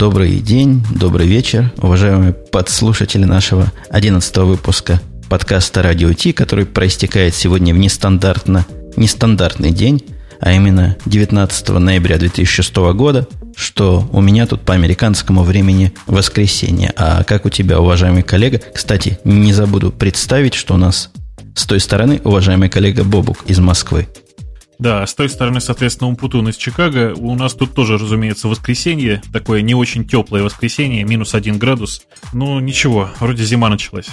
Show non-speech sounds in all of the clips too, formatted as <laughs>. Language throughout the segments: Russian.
Добрый день, добрый вечер, уважаемые подслушатели нашего 11 выпуска подкаста «Радио Ти», который проистекает сегодня в нестандартно, нестандартный день, а именно 19 ноября 2006 года, что у меня тут по американскому времени воскресенье. А как у тебя, уважаемый коллега? Кстати, не забуду представить, что у нас с той стороны уважаемый коллега Бобук из Москвы. Да, с той стороны, соответственно, Умпутун из Чикаго. У нас тут тоже, разумеется, воскресенье. Такое не очень теплое воскресенье, минус один градус. Ну, ничего, вроде зима началась.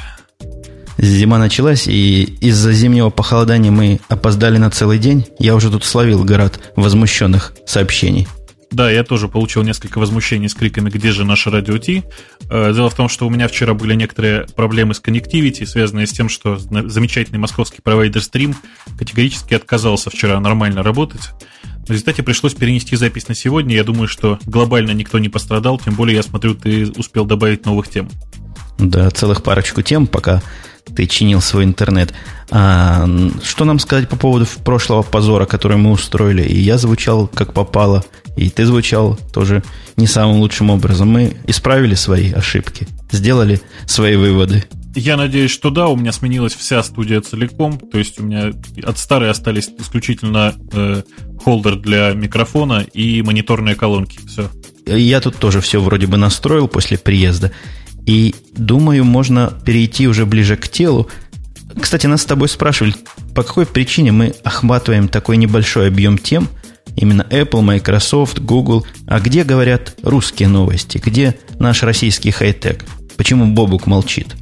Зима началась, и из-за зимнего похолодания мы опоздали на целый день. Я уже тут словил град возмущенных сообщений. Да, я тоже получил несколько возмущений с криками «Где же наше радио Ти?». Э, дело в том, что у меня вчера были некоторые проблемы с коннективити, связанные с тем, что замечательный московский провайдер Stream категорически отказался вчера нормально работать. В результате пришлось перенести запись на сегодня. Я думаю, что глобально никто не пострадал, тем более я смотрю, ты успел добавить новых тем. Да, целых парочку тем, пока ты чинил свой интернет. А, что нам сказать по поводу прошлого позора, который мы устроили? И я звучал как попало, и ты звучал тоже не самым лучшим образом. Мы исправили свои ошибки, сделали свои выводы. Я надеюсь, что да, у меня сменилась вся студия целиком, то есть у меня от старой остались исключительно э, холдер для микрофона и мониторные колонки. Все. Я тут тоже все вроде бы настроил после приезда. И думаю, можно перейти уже ближе к телу. Кстати, нас с тобой спрашивали, по какой причине мы охватываем такой небольшой объем тем, именно Apple, Microsoft, Google, а где говорят русские новости, где наш российский хай-тек? Почему Бобук молчит?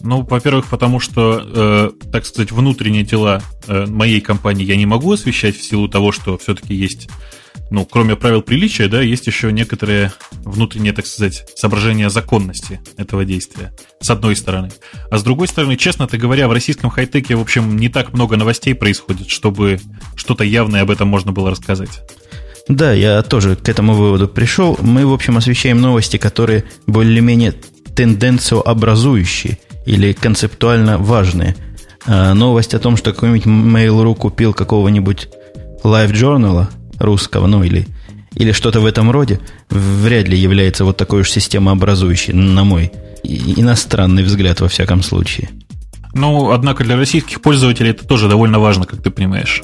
Ну, во-первых, потому что, э, так сказать, внутренние дела э, моей компании я не могу освещать в силу того, что все-таки есть ну, кроме правил приличия, да, есть еще некоторые внутренние, так сказать, соображения законности этого действия, с одной стороны. А с другой стороны, честно-то говоря, в российском хай-теке, в общем, не так много новостей происходит, чтобы что-то явное об этом можно было рассказать. Да, я тоже к этому выводу пришел. Мы, в общем, освещаем новости, которые более-менее тенденцию-образующие или концептуально важные. А новость о том, что какой-нибудь Mail.ru купил какого-нибудь Live Journal, русского, ну или, или что-то в этом роде, вряд ли является вот такой уж системообразующей, на мой иностранный взгляд, во всяком случае. Ну, однако для российских пользователей это тоже довольно важно, как ты понимаешь.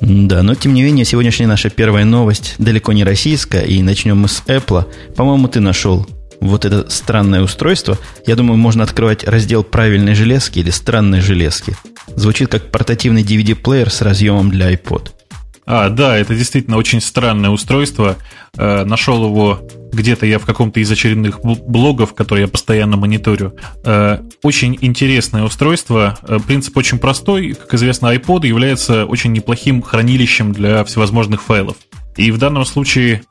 Да, но тем не менее, сегодняшняя наша первая новость далеко не российская, и начнем мы с Apple. По-моему, ты нашел вот это странное устройство. Я думаю, можно открывать раздел правильной железки или странной железки. Звучит как портативный DVD-плеер с разъемом для iPod. А, да, это действительно очень странное устройство. Э, нашел его где-то я в каком-то из очередных блогов, которые я постоянно мониторю. Э, очень интересное устройство. Э, принцип очень простой. Как известно, iPod является очень неплохим хранилищем для всевозможных файлов. И в данном случае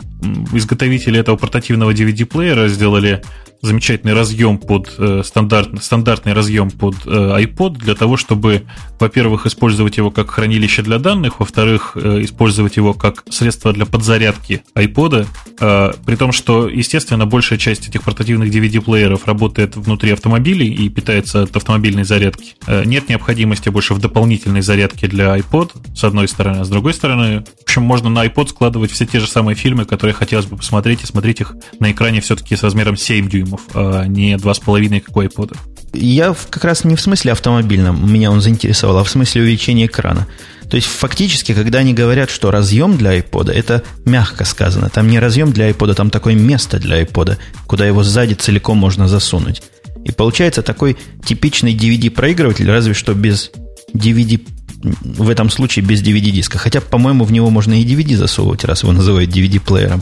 изготовители этого портативного DVD-плеера сделали замечательный разъем под э, стандарт, стандартный разъем под э, iPod для того, чтобы, во-первых, использовать его как хранилище для данных, во-вторых, э, использовать его как средство для подзарядки iPod, э, при том, что, естественно, большая часть этих портативных DVD-плееров работает внутри автомобилей и питается от автомобильной зарядки. Э, нет необходимости больше в дополнительной зарядке для iPod, с одной стороны, а с другой стороны, в общем, можно на iPod складывать все те же самые фильмы, которые хотелось бы посмотреть, и смотреть их на экране все-таки с размером 7 дюймов дюймов, а не 2,5, как у iPod. Я как раз не в смысле автомобильном, меня он заинтересовал, а в смысле увеличения экрана. То есть фактически, когда они говорят, что разъем для iPod, это мягко сказано. Там не разъем для iPod, там такое место для iPod, куда его сзади целиком можно засунуть. И получается такой типичный DVD-проигрыватель, разве что без DVD, в этом случае без DVD-диска. Хотя, по-моему, в него можно и DVD засовывать, раз его называют DVD-плеером.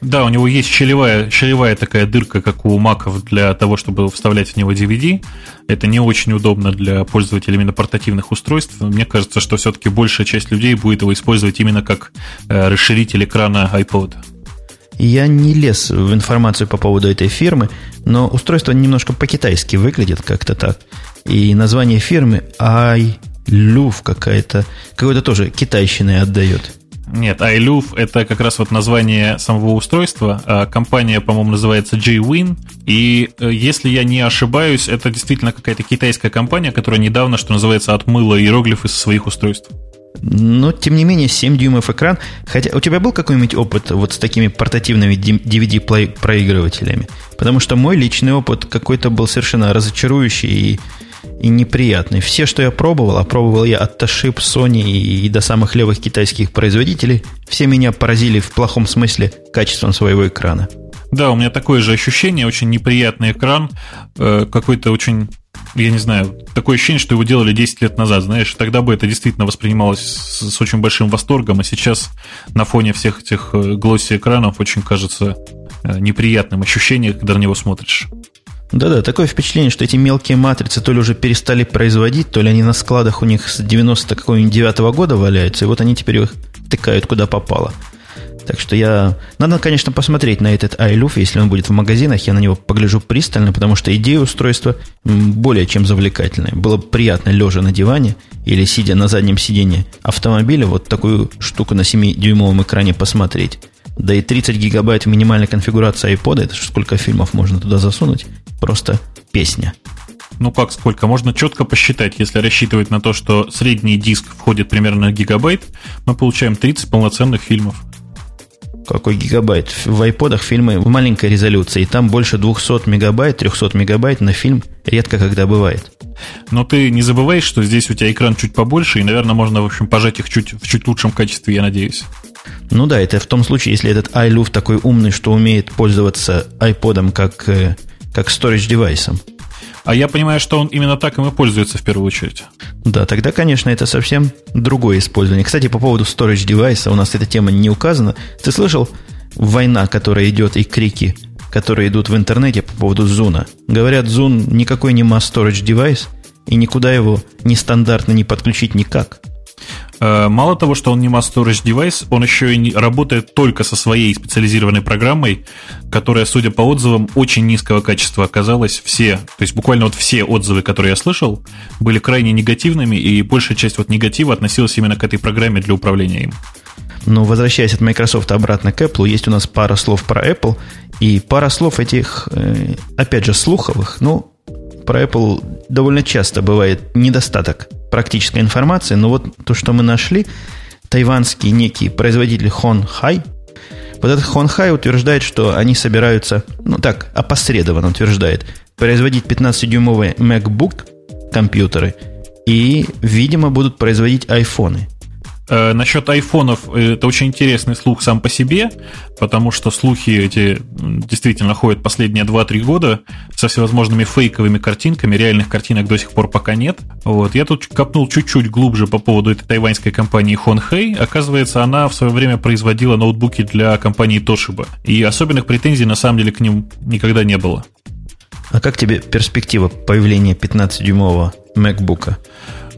Да, у него есть щелевая, щелевая такая дырка, как у маков, для того, чтобы вставлять в него DVD. Это не очень удобно для пользователей именно портативных устройств. Мне кажется, что все-таки большая часть людей будет его использовать именно как э, расширитель экрана iPod. Я не лез в информацию по поводу этой фирмы, но устройство немножко по-китайски выглядит как-то так. И название фирмы iLuv какая-то, какой-то тоже китайщиной отдает. Нет, iLuv это как раз вот название самого устройства. А компания, по-моему, называется JWin. И э, если я не ошибаюсь, это действительно какая-то китайская компания, которая недавно, что называется, отмыла иероглифы со своих устройств. Но, тем не менее, 7 дюймов экран. Хотя у тебя был какой-нибудь опыт вот с такими портативными DVD-проигрывателями? Потому что мой личный опыт какой-то был совершенно разочарующий и, и неприятный. Все, что я пробовал, а пробовал я от Toshiba, Sony и, и до самых левых китайских производителей, все меня поразили в плохом смысле качеством своего экрана. Да, у меня такое же ощущение, очень неприятный экран, э, какой-то очень я не знаю, такое ощущение, что его делали 10 лет назад, знаешь, тогда бы это действительно воспринималось с, с очень большим восторгом, а сейчас на фоне всех этих э, глосси экранов очень кажется э, неприятным ощущением, когда на него смотришь. Да-да, такое впечатление, что эти мелкие матрицы то ли уже перестали производить, то ли они на складах у них с 90 какого-нибудь 9 года валяются, и вот они теперь их тыкают куда попало. Так что я... Надо, конечно, посмотреть на этот iLoof, если он будет в магазинах, я на него погляжу пристально, потому что идея устройства более чем завлекательная. Было приятно, лежа на диване или сидя на заднем сиденье автомобиля, вот такую штуку на 7-дюймовом экране посмотреть. Да и 30 гигабайт минимальной конфигурации iPod, это же сколько фильмов можно туда засунуть, просто песня. Ну как сколько? Можно четко посчитать. Если рассчитывать на то, что средний диск входит примерно гигабайт, мы получаем 30 полноценных фильмов. Какой гигабайт? В айподах фильмы в маленькой резолюции, и там больше 200 мегабайт, 300 мегабайт на фильм редко когда бывает. Но ты не забываешь, что здесь у тебя экран чуть побольше, и, наверное, можно, в общем, пожать их чуть, в чуть лучшем качестве, я надеюсь. Ну да, это в том случае, если этот iLoof такой умный, что умеет пользоваться iPod как, э, как storage девайсом. А я понимаю, что он именно так им и пользуется в первую очередь. Да, тогда, конечно, это совсем другое использование. Кстати, по поводу storage девайса, у нас эта тема не указана. Ты слышал война, которая идет, и крики, которые идут в интернете по поводу Зуна? Говорят, Зун никакой не mass storage девайс, и никуда его нестандартно не подключить никак – Э, мало того, что он не mass storage девайс, он еще и работает только со своей специализированной программой, которая, судя по отзывам, очень низкого качества оказалась. Все, то есть буквально вот все отзывы, которые я слышал, были крайне негативными, и большая часть вот негатива относилась именно к этой программе для управления им. Но возвращаясь от Microsoft обратно к Apple, есть у нас пара слов про Apple и пара слов этих, э, опять же, слуховых. Ну, про Apple довольно часто бывает недостаток практической информации, но вот то, что мы нашли, тайванский некий производитель Хонхай, вот этот Хонхай утверждает, что они собираются, ну так, опосредованно утверждает, производить 15-дюймовые MacBook компьютеры и, видимо, будут производить айфоны. Э, насчет айфонов, э, это очень интересный слух сам по себе, потому что слухи эти действительно ходят последние 2-3 года со всевозможными фейковыми картинками, реальных картинок до сих пор пока нет. Вот. Я тут копнул чуть-чуть глубже по поводу этой тайваньской компании Honhei. Оказывается, она в свое время производила ноутбуки для компании Toshiba. И особенных претензий на самом деле к ним никогда не было. А как тебе перспектива появления 15-дюймового MacBook?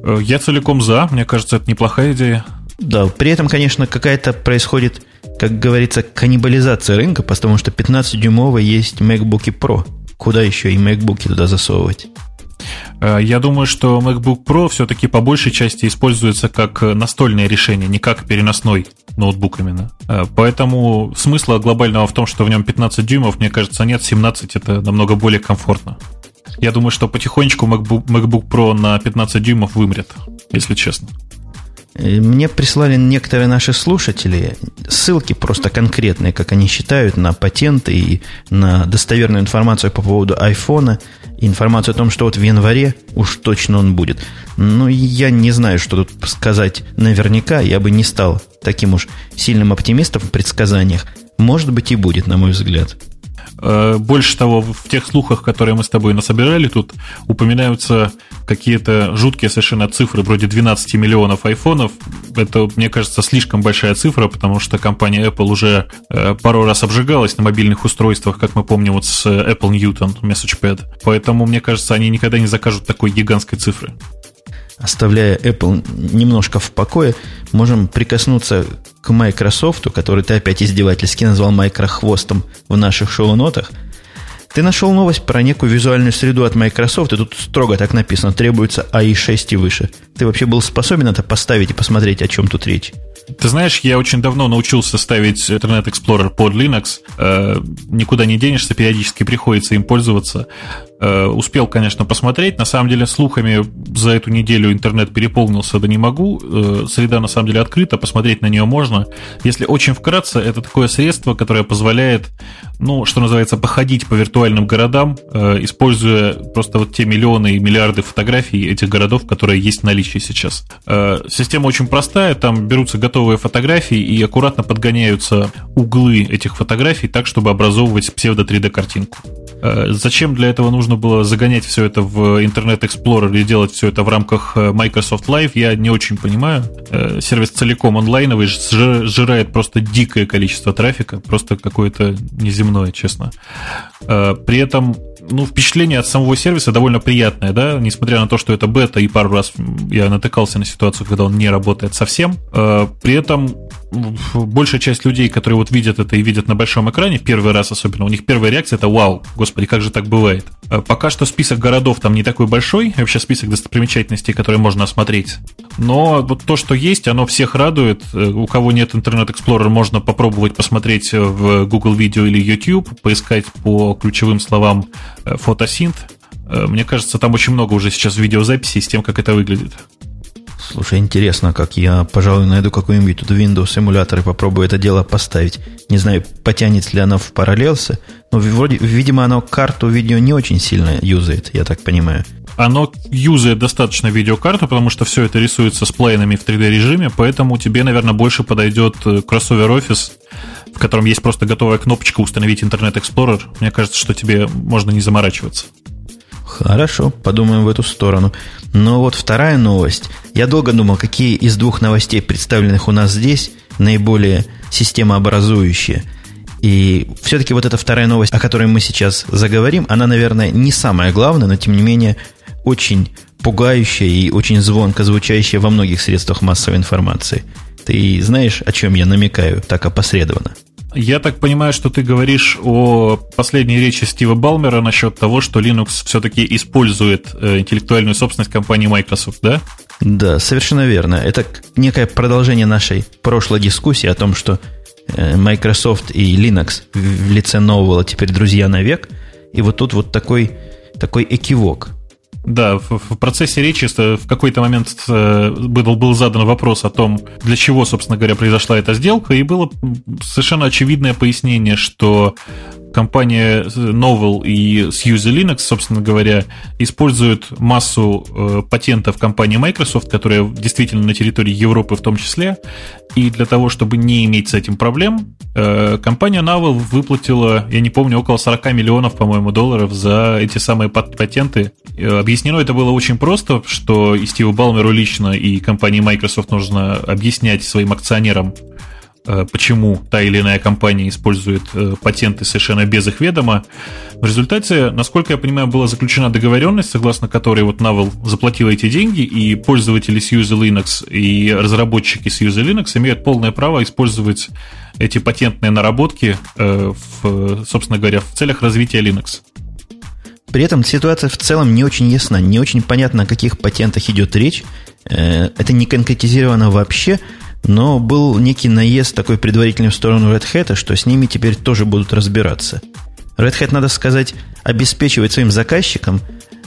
Э, я целиком за. Мне кажется, это неплохая идея. Да, при этом, конечно, какая-то происходит, как говорится, каннибализация рынка, потому что 15-дюймовый есть MacBook Pro. Куда еще и MacBook туда засовывать? Э, я думаю, что MacBook Pro все-таки по большей части используется как настольное решение, не как переносной ноутбук именно. Э, поэтому смысла глобального в том, что в нем 15 дюймов, мне кажется, нет. 17 это намного более комфортно. Я думаю, что потихонечку MacBook, MacBook Pro на 15 дюймов вымрет, если честно. Э, мне прислали некоторые наши слушатели ссылки просто конкретные, как они считают, на патенты и на достоверную информацию по поводу айфона, информацию о том, что вот в январе уж точно он будет. Но я не знаю, что тут сказать наверняка, я бы не стал таким уж сильным оптимистом в предсказаниях. Может быть и будет, на мой взгляд. Э, больше того, в тех слухах, которые мы с тобой насобирали, тут упоминаются какие-то жуткие совершенно цифры, вроде 12 миллионов айфонов. Это, мне кажется, слишком большая цифра, потому что компания Apple уже э, пару раз обжигалась на мобильных устройствах, как мы помним, вот с Apple Newton MessagePad. Поэтому, мне кажется, они никогда не закажут такой гигантской цифры оставляя Apple немножко в покое, можем прикоснуться к Microsoft, который ты опять издевательски назвал микрохвостом в наших шоу-нотах. Ты нашел новость про некую визуальную среду от Microsoft, и тут строго так написано, требуется AI6 и выше. Ты вообще был способен это поставить и посмотреть, о чем тут речь? Ты знаешь, я очень давно научился ставить Internet Explorer под Linux. Э, никуда не денешься, периодически приходится им пользоваться. Э, успел, конечно, посмотреть. На самом деле, слухами за эту неделю интернет переполнился, да не могу. Э, среда, на самом деле, открыта, посмотреть на нее можно. Если очень вкратце, это такое средство, которое позволяет, ну, что называется, походить по виртуальным городам, э, используя просто вот те миллионы и миллиарды фотографий этих городов, которые есть в наличии сейчас. Система очень простая, там берутся готовые фотографии и аккуратно подгоняются углы этих фотографий так, чтобы образовывать псевдо-3D-картинку. Зачем для этого нужно нужно было загонять все это в Internet Explorer и делать все это в рамках э, Microsoft Live, я не очень понимаю. Э, сервис целиком онлайновый сжирает просто дикое количество трафика, просто какое-то неземное, честно. Э, при этом ну, впечатление от самого сервиса довольно приятное, да, несмотря на то, что это бета, и пару раз я натыкался на ситуацию, когда он не работает совсем. При этом большая часть людей, которые вот видят это и видят на большом экране в первый раз особенно, у них первая реакция это «Вау, господи, как же так бывает?» Э, пока что список городов там не такой большой, вообще список достопримечательностей, которые можно осмотреть. Но вот то, что есть, оно всех радует. Э, у кого нет Internet Explorer, можно попробовать посмотреть в Google Video или YouTube, поискать по ключевым словам э, фотосинт. Мне кажется, там очень много уже сейчас видеозаписей с тем, как это выглядит. Слушай, интересно, как я, пожалуй, найду какой-нибудь тут Windows эмулятор и попробую это дело поставить. Не знаю, потянет ли оно в параллелсы, но вроде, видимо, оно карту видео не очень сильно юзает, я так понимаю. Оно юзает достаточно видеокарту, потому что все это рисуется с плейнами в 3D режиме, поэтому тебе, наверное, больше подойдет кроссовер Office, в котором есть просто готовая кнопочка установить Internet Explorer. Мне кажется, что тебе можно не заморачиваться. Хорошо, подумаем в эту сторону. Но вот вторая новость. Я долго думал, какие из двух новостей, представленных у нас здесь, наиболее системообразующие. И все-таки вот эта вторая новость, о которой мы сейчас заговорим, она, наверное, не самая главная, но тем не менее очень пугающая и очень звонко звучащая во многих средствах массовой информации. Ты знаешь, о чем я намекаю так опосредованно? Я так понимаю, что ты говоришь о последней речи Стива Балмера насчет того, что Linux все-таки использует э, интеллектуальную собственность компании Microsoft, да? Да, совершенно верно. Это некое продолжение нашей прошлой дискуссии о том, что э, Microsoft и Linux в лице нового теперь друзья навек. И вот тут вот такой, такой экивок. Да, в, в процессе речи в какой-то момент э, был, был задан вопрос о том, для чего, собственно говоря, произошла эта сделка, и было совершенно очевидное пояснение, что компания Novel и Suzy Linux, собственно говоря, используют массу э, патентов компании Microsoft, которые действительно на территории Европы в том числе, и для того, чтобы не иметь с этим проблем, э, компания Novel выплатила, я не помню, около 40 миллионов, по-моему, долларов за эти самые патенты. Э, объяснено это было очень просто, что и Стиву Балмеру лично, и компании Microsoft нужно объяснять своим акционерам, почему та или иная компания использует э, патенты совершенно без их ведома. В результате, насколько я понимаю, была заключена договоренность, согласно которой вот Navel заплатила эти деньги, и пользователи Suzy Linux и разработчики Suzy Linux имеют полное право использовать эти патентные наработки, э, в, собственно говоря, в целях развития Linux. При этом ситуация в целом не очень ясна, не очень понятно, о каких патентах идет речь. Это не конкретизировано вообще. Но был некий наезд такой предварительный в сторону Red Hat, что с ними теперь тоже будут разбираться. Red Hat, надо сказать, обеспечивает своим заказчикам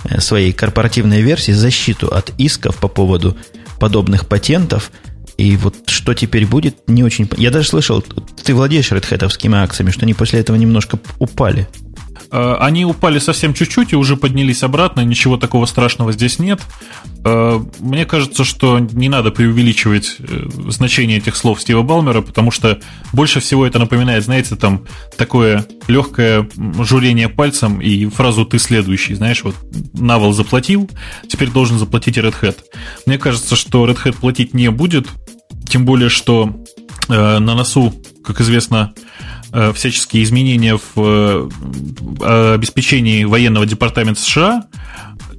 э, своей корпоративной версии защиту от исков по поводу подобных патентов. И вот что теперь будет, не очень... Я даже слышал, ты владеешь Hat акциями, что они после этого немножко упали. Э, они упали совсем чуть-чуть и уже поднялись обратно, ничего такого страшного здесь нет. Э, мне кажется, что не надо преувеличивать э, значение этих слов Стива Балмера, потому что больше всего это напоминает, знаете, там такое легкое журение пальцем и фразу «ты следующий». Знаешь, вот Навал заплатил, теперь должен заплатить и Red Hat. Мне кажется, что Red Hat платить не будет, тем более, что на носу, как известно, всяческие изменения в э, обеспечении военного департамента США.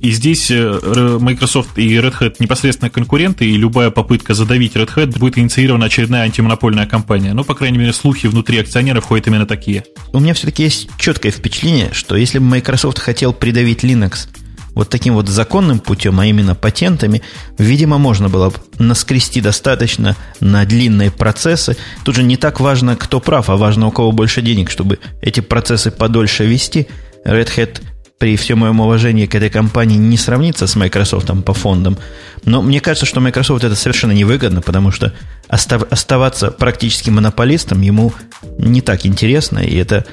И здесь э, Microsoft и Red Hat непосредственно конкуренты, и любая попытка задавить Red Hat будет инициирована очередная антимонопольная кампания. Ну, по крайней мере, слухи внутри акционеров ходят именно такие. У меня все-таки есть четкое впечатление, что если бы Microsoft хотел придавить Linux вот таким вот законным путем, а именно патентами, видимо, можно было бы наскрести достаточно на длинные процессы. Тут же не так важно, кто прав, а важно, у кого больше денег, чтобы эти процессы подольше вести. Red Hat при всем моем уважении к этой компании не сравнится с Microsoft по фондам. Но мне кажется, что Microsoft это совершенно невыгодно, потому что остав, оставаться практически монополистом ему не так интересно, и это,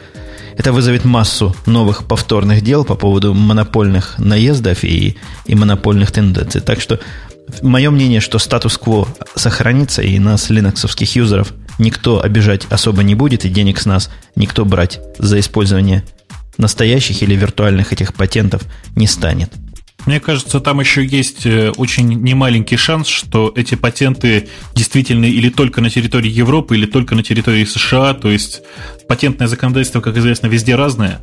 это вызовет массу новых повторных дел по поводу монопольных наездов и, и монопольных тенденций. Так что мое мнение, что статус-кво сохранится, и нас, линоксовских юзеров, никто обижать особо не будет, и денег с нас никто брать за использование настоящих или виртуальных этих патентов не станет. Мне кажется, там еще есть э, очень немаленький шанс, что эти патенты действительно или только на территории Европы, или только на территории США. То есть патентное законодательство, как известно, везде разное.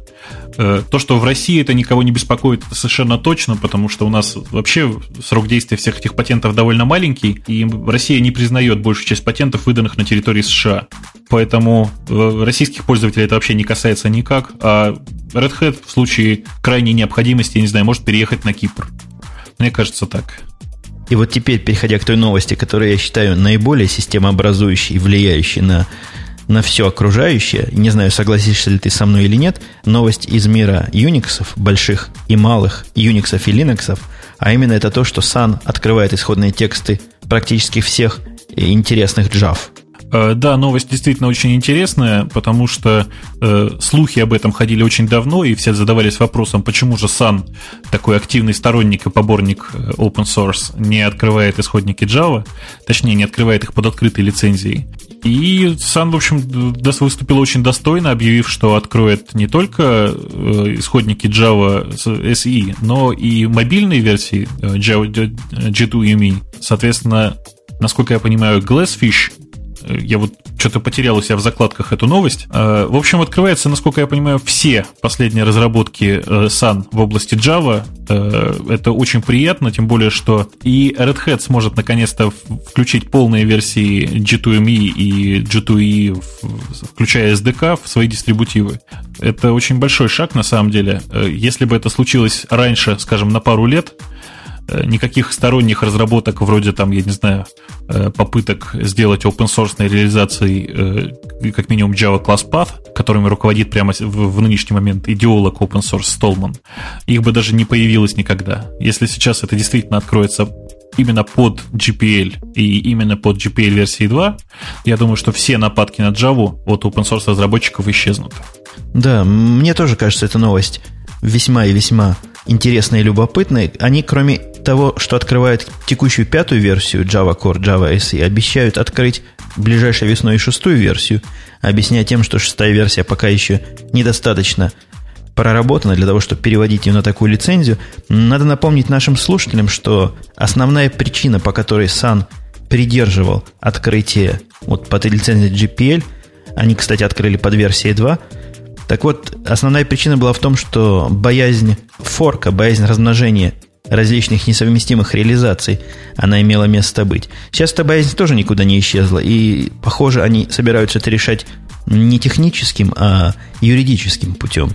Э, то, что в России это никого не беспокоит, это совершенно точно, потому что у нас вообще срок действия всех этих патентов довольно маленький, и Россия не признает большую часть патентов, выданных на территории США. Поэтому э, российских пользователей это вообще не касается никак, а Red Hat в случае крайней необходимости, я не знаю, может переехать на Кипр. Мне кажется так. И вот теперь, переходя к той новости, которую я считаю наиболее системообразующей и влияющей на на все окружающее, не знаю, согласишься ли ты со мной или нет, новость из мира Unix, больших и малых, Unix и Linux, а именно это то, что Sun открывает исходные тексты практически всех интересных Java. Э, да, новость действительно очень интересная, потому что э, слухи об этом ходили очень давно, и все задавались вопросом, почему же Sun, такой активный сторонник и поборник э, open source, не открывает исходники Java, точнее, не открывает их под открытой лицензией. И Sun, в общем, выступил очень достойно, объявив, что откроет не только э, исходники Java SE, но и мобильные версии э, Java G2EME. Соответственно, насколько я понимаю, Glassfish я вот что-то потерял у себя в закладках эту новость. Э, в общем, открывается, насколько я понимаю, все последние разработки э, Sun в области Java. Э, это очень приятно, тем более, что и Red Hat сможет наконец-то включить полные версии G2ME и G2E, включая SDK, в свои дистрибутивы. Это очень большой шаг, на самом деле. Если бы это случилось раньше, скажем, на пару лет, никаких сторонних разработок вроде там, я не знаю, э, попыток сделать open source реализации э, как минимум Java Class Path, которыми руководит прямо в нынешний момент идеолог open source Столман, их бы даже не появилось никогда. Если сейчас это действительно откроется именно под GPL и именно под GPL версии 2, я думаю, что все нападки на Java от open source разработчиков исчезнут. Да, мне тоже кажется, эта новость весьма и весьма интересные и любопытные. Они, кроме того, что открывают текущую пятую версию Java Core, Java SE, обещают открыть ближайшей весной и шестую версию, объясняя тем, что шестая версия пока еще недостаточно проработана для того, чтобы переводить ее на такую лицензию. Надо напомнить нашим слушателям, что основная причина, по которой Sun придерживал открытие вот под лицензией GPL, они, кстати, открыли под версией 2, так вот, основная причина была в том, что боязнь форка, боязнь размножения различных несовместимых реализаций, она имела место быть. Сейчас эта боязнь тоже никуда не исчезла, и, похоже, они собираются это решать не техническим, а юридическим путем.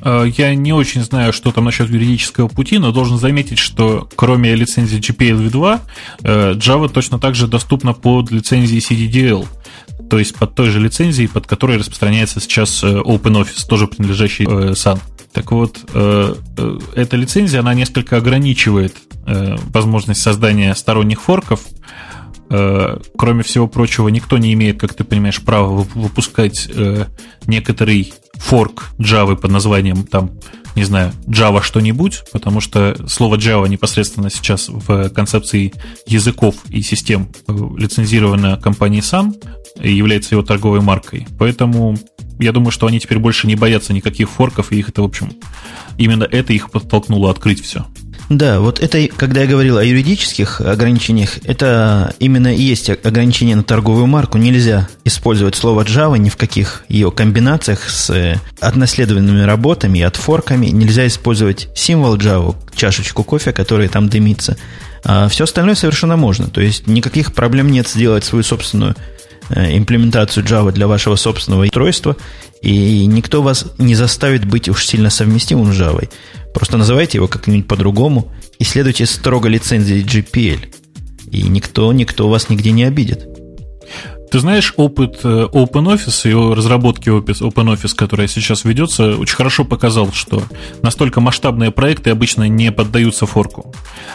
А, я не очень знаю, что там насчет юридического пути, но должен заметить, что кроме лицензии GPL v2, э, Java точно так же доступна под лицензией CDDL то есть под той же лицензией, под которой распространяется сейчас э, OpenOffice, тоже принадлежащий э. Так вот, э, эта лицензия, она несколько ограничивает возможность создания сторонних форков. Кроме всего прочего, никто не имеет, как ты понимаешь, права выпускать некоторый форк Java под названием там не знаю, Java что-нибудь, потому что слово Java непосредственно сейчас в концепции языков и систем э, лицензировано компанией Sun и является его торговой маркой. Поэтому я думаю, что они теперь больше не боятся никаких форков, и их это, в общем, именно это их подтолкнуло открыть все. Да, вот это, когда я говорил о юридических ограничениях, это именно и есть ограничение на торговую марку. Нельзя использовать слово Java ни в каких ее комбинациях с э, отнаследованными работами и отфорками. Нельзя использовать символ Java, чашечку кофе, которая там дымится. А все остальное совершенно можно. То есть никаких проблем нет сделать свою собственную э, имплементацию Java для вашего собственного устройства, и никто вас не заставит быть уж сильно совместимым с Java. Просто называйте его как-нибудь по-другому и следуйте строго лицензии GPL. И никто, никто вас нигде не обидит. Ты знаешь, опыт э, OpenOffice и разработки OpenOffice, которая сейчас ведется, очень хорошо показал, что настолько масштабные проекты обычно не поддаются форку.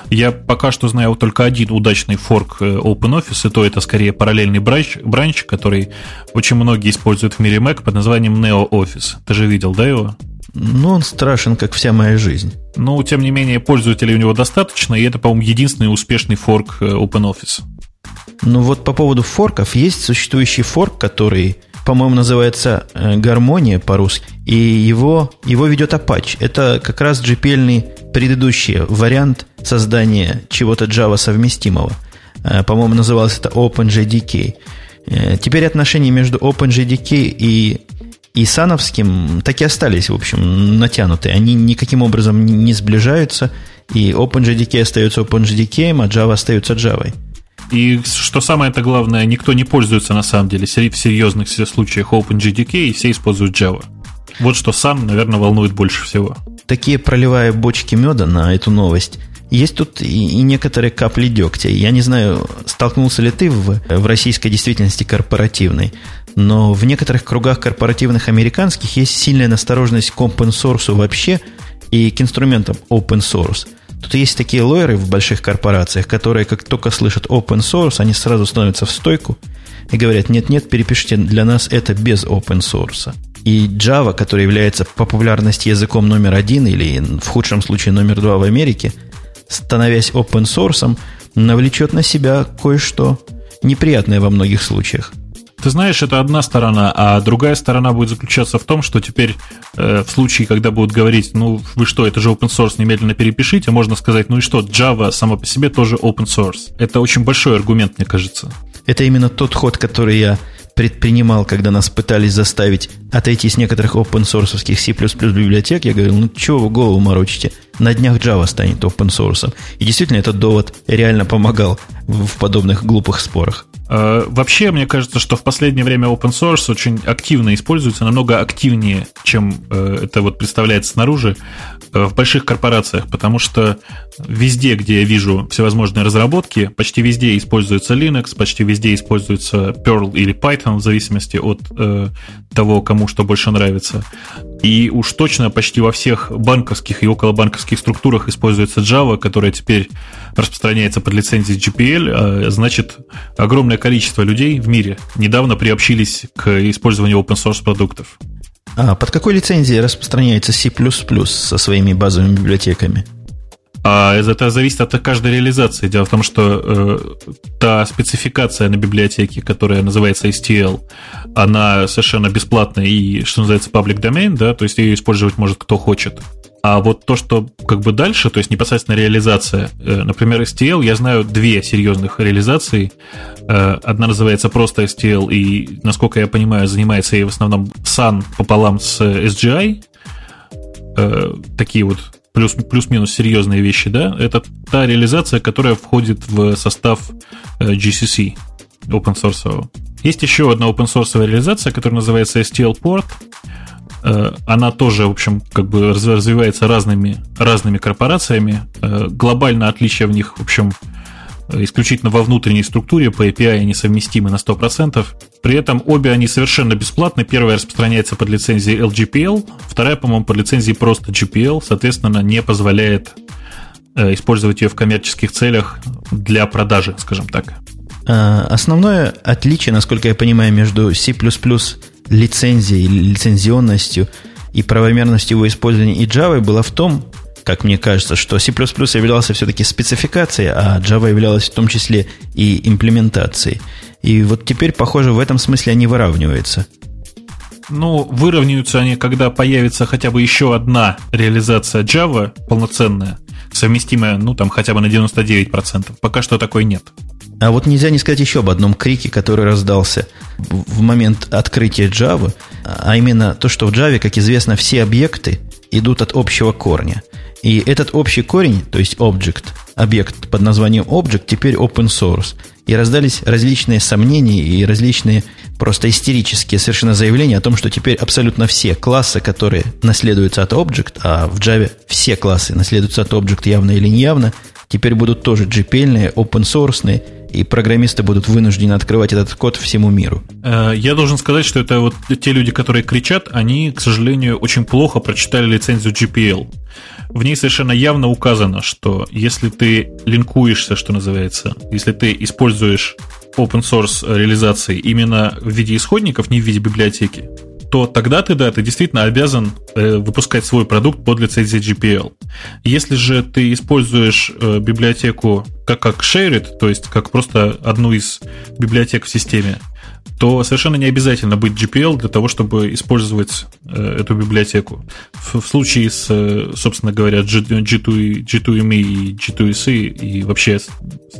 Я пока что знаю только один удачный форк э, OpenOffice, и то это скорее параллельный бранч, бранч который очень многие используют в мире Mac под названием NeoOffice. Ты же видел, да, его? Ну, он страшен, как вся моя жизнь. Но, тем не менее, пользователей у него достаточно, и это, по-моему, единственный успешный форк э, OpenOffice. Ну вот по поводу форков, есть существующий форк, который, по-моему, называется э, гармония по-русски, и его, его ведет Apache. Это как раз GPL предыдущий вариант создания чего-то Java совместимого. Э, по-моему, называлось это OpenJDK. Теперь отношения между OpenJDK и и Сановским так и остались, в общем, натянутые. Они никаким образом не сближаются, и OpenJDK остается OpenJDK, а Java остается Java. И что самое это главное, никто не пользуется на самом деле в серьезных случаях OpenJDK, и все используют Java. Вот что сам, наверное, волнует больше всего. Такие проливая бочки меда на эту новость. Есть тут и, и некоторые капли дегтя. Я не знаю, столкнулся ли ты в, в российской действительности корпоративной, но в некоторых кругах корпоративных американских есть сильная настороженность к open source вообще и к инструментам open source – Тут есть такие лоеры в больших корпорациях, которые, как только слышат open source, они сразу становятся в стойку и говорят, нет-нет, перепишите для нас это без open source. И Java, который является по популярности языком номер один или в худшем случае номер два в Америке, становясь open source, навлечет на себя кое-что неприятное во многих случаях. Ты знаешь, это одна сторона, а другая сторона будет заключаться в том, что теперь э, в случае, когда будут говорить, ну вы что, это же open source, немедленно перепишите, можно сказать, ну и что, Java сама по себе тоже open source. Это очень большой аргумент, мне кажется. Это именно тот ход, который я предпринимал, когда нас пытались заставить отойти с некоторых open source C++ библиотек, я говорил, ну чего вы голову морочите? На днях Java станет open source. И действительно, этот довод реально помогал в подобных глупых спорах. Э, вообще, мне кажется, что в последнее время open source очень активно используется, намного активнее, чем э, это вот представляется снаружи, э, в больших корпорациях, потому что везде, где я вижу всевозможные разработки, почти везде используется Linux, почти везде используется Perl или Python, в зависимости от того, кому что больше нравится. И уж точно почти во всех банковских и околобанковских структурах используется Java, которая теперь распространяется под лицензией GPL. А, значит, огромное количество людей в мире недавно приобщились к использованию open source продуктов. А под какой лицензией распространяется C++ со своими базовыми библиотеками? А это зависит от каждой реализации. Дело в том, что э, та спецификация на библиотеке, которая называется STL, она совершенно бесплатная и, что называется, public domain, да, то есть ее использовать может кто хочет. А вот то, что как бы дальше, то есть непосредственно реализация, э, например, STL, я знаю две серьезных реализации. Э, одна называется просто STL, и, насколько я понимаю, занимается ей в основном Sun пополам с SGI. Э, такие вот плюс, плюс-минус серьезные вещи, да, это та реализация, которая входит в состав GCC open source. Есть еще одна open source реализация, которая называется STL Port. Э, она тоже, в общем, как бы развивается разными, разными корпорациями. Э, глобально отличие в них, в общем, исключительно во внутренней структуре, по API они совместимы на 100%. При этом обе они совершенно бесплатны. Первая распространяется под лицензией LGPL, вторая, по-моему, под лицензией просто GPL, соответственно, не позволяет э, использовать ее в коммерческих целях для продажи, скажем так. Основное отличие, насколько я понимаю, между C++ лицензией, лицензионностью и правомерностью его использования и Java было в том, как мне кажется, что C++ являлся все-таки спецификацией, а Java являлась в том числе и имплементацией. И вот теперь, похоже, в этом смысле они выравниваются. Ну, выровняются они, когда появится хотя бы еще одна реализация Java полноценная, совместимая, ну, там, хотя бы на 99%. Пока что такой нет. А вот нельзя не сказать еще об одном крике, который раздался в момент открытия Java, а именно то, что в Java, как известно, все объекты идут от общего корня. И этот общий корень, то есть object, объект под названием object, теперь open source. И раздались различные сомнения и различные просто истерические совершенно заявления о том, что теперь абсолютно все классы, которые наследуются от object, а в Java все классы наследуются от object явно или неявно, теперь будут тоже GPL, open source и программисты будут вынуждены открывать этот код всему миру. Э, я должен сказать, что это вот те люди, которые кричат, они, к сожалению, очень плохо прочитали лицензию GPL. В ней совершенно явно указано, что если ты линкуешься, что называется, если ты используешь open source реализации именно в виде исходников, не в виде библиотеки, то тогда ты, да, ты действительно обязан э, выпускать свой продукт под лицензией GPL. Если же ты используешь э, библиотеку как, как shared, то есть как просто одну из библиотек в системе, то совершенно не обязательно быть GPL для того, чтобы использовать э, эту библиотеку. В, в случае с, э, собственно говоря, G, G2, G2ME и G2SE и вообще с,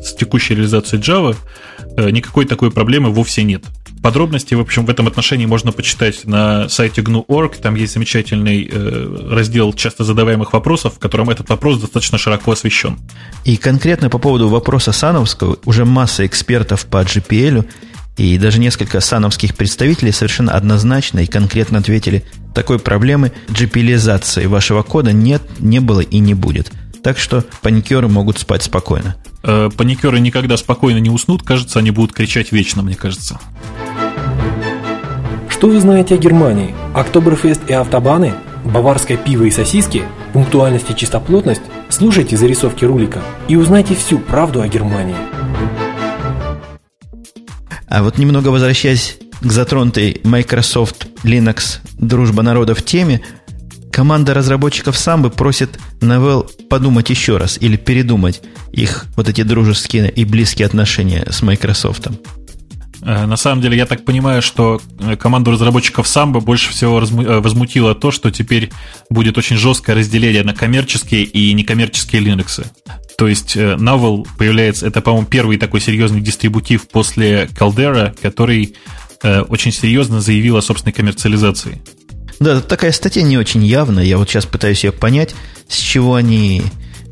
с текущей реализацией Java э, никакой такой проблемы вовсе нет. Подробности, в общем, в этом отношении можно почитать на сайте GNU.org. Там есть замечательный э, раздел часто задаваемых вопросов, в котором этот вопрос достаточно широко освещен. И конкретно по поводу вопроса Сановского, уже масса экспертов по GPL и даже несколько сановских представителей совершенно однозначно и конкретно ответили, такой проблемы GPLизации вашего кода нет, не было и не будет. Так что паникеры могут спать спокойно. Э, паникеры никогда спокойно не уснут, кажется, они будут кричать вечно, мне кажется. Что вы знаете о Германии? Октоберфест и автобаны? Баварское пиво и сосиски? Пунктуальность и чистоплотность? Слушайте зарисовки рулика и узнайте всю правду о Германии. А вот немного возвращаясь к затронутой Microsoft Linux дружба народов теме, команда разработчиков Самбы просит Novell подумать еще раз или передумать их вот эти дружеские и близкие отношения с Microsoft. Э, на самом деле, я так понимаю, что э, команду разработчиков Samba больше всего э, возмутило то, что теперь будет очень жесткое разделение на коммерческие и некоммерческие Linux. То есть Novel появляется, это, по-моему, первый такой серьезный дистрибутив после Caldera, который очень серьезно заявил о собственной коммерциализации. Да, такая статья не очень явная. Я вот сейчас пытаюсь ее понять, с чего они,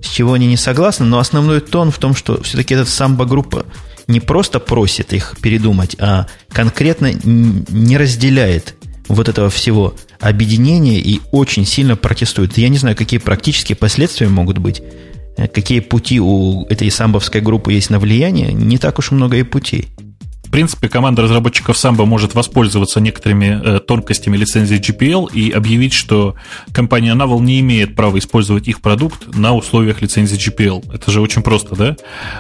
с чего они не согласны, но основной тон в том, что все-таки эта самбо-группа не просто просит их передумать, а конкретно не разделяет вот этого всего объединения и очень сильно протестует. Я не знаю, какие практические последствия могут быть, э, какие пути у этой самбовской группы есть на влияние, не так уж много и путей. В принципе, команда разработчиков Samba может воспользоваться некоторыми э, тонкостями лицензии GPL и объявить, что компания Navel не имеет права использовать их продукт на условиях лицензии GPL. Это же очень просто, да?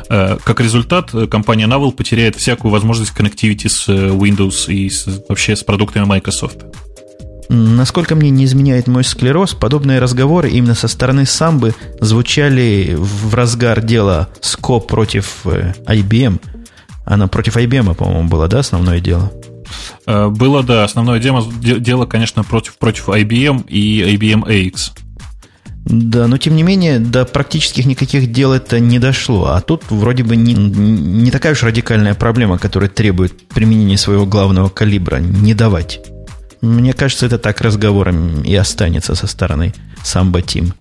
Э, как результат, э, компания Navel потеряет всякую возможность коннективити с э, Windows и с, вообще с продуктами Microsoft. Насколько мне не изменяет мой склероз, подобные разговоры именно со стороны самбы звучали в разгар дела СКО против э, IBM – она против IBM, по-моему, была, да, основное дело? Э, было, да. Основное дело, дело, конечно, против, против IBM и IBM AX. Да, но тем не менее, до практических никаких дел это не дошло. А тут вроде бы не, не такая уж радикальная проблема, которая требует применения своего главного калибра. Не давать. Мне кажется, это так разговором и останется со стороны самбо Тим.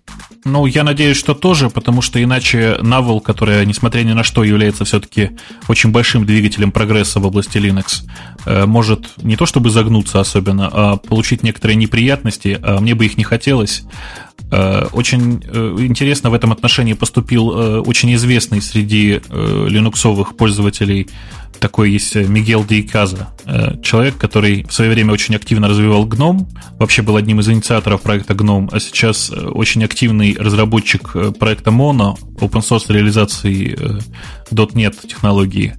Ну, я надеюсь, что тоже, потому что иначе Navel, которая, несмотря ни на что, является все-таки очень большим двигателем прогресса в области Linux, э, может не то чтобы загнуться особенно, а получить некоторые неприятности, а мне бы их не хотелось. Э, очень э, интересно в этом отношении поступил очень известный среди линуксовых пользователей такой есть э, Мигел Дейказа, э, человек, который в свое время очень активно развивал GNOME, вообще был одним из инициаторов проекта GNOME, а сейчас э, очень активный разработчик проекта Mono, open source реализации .NET технологии.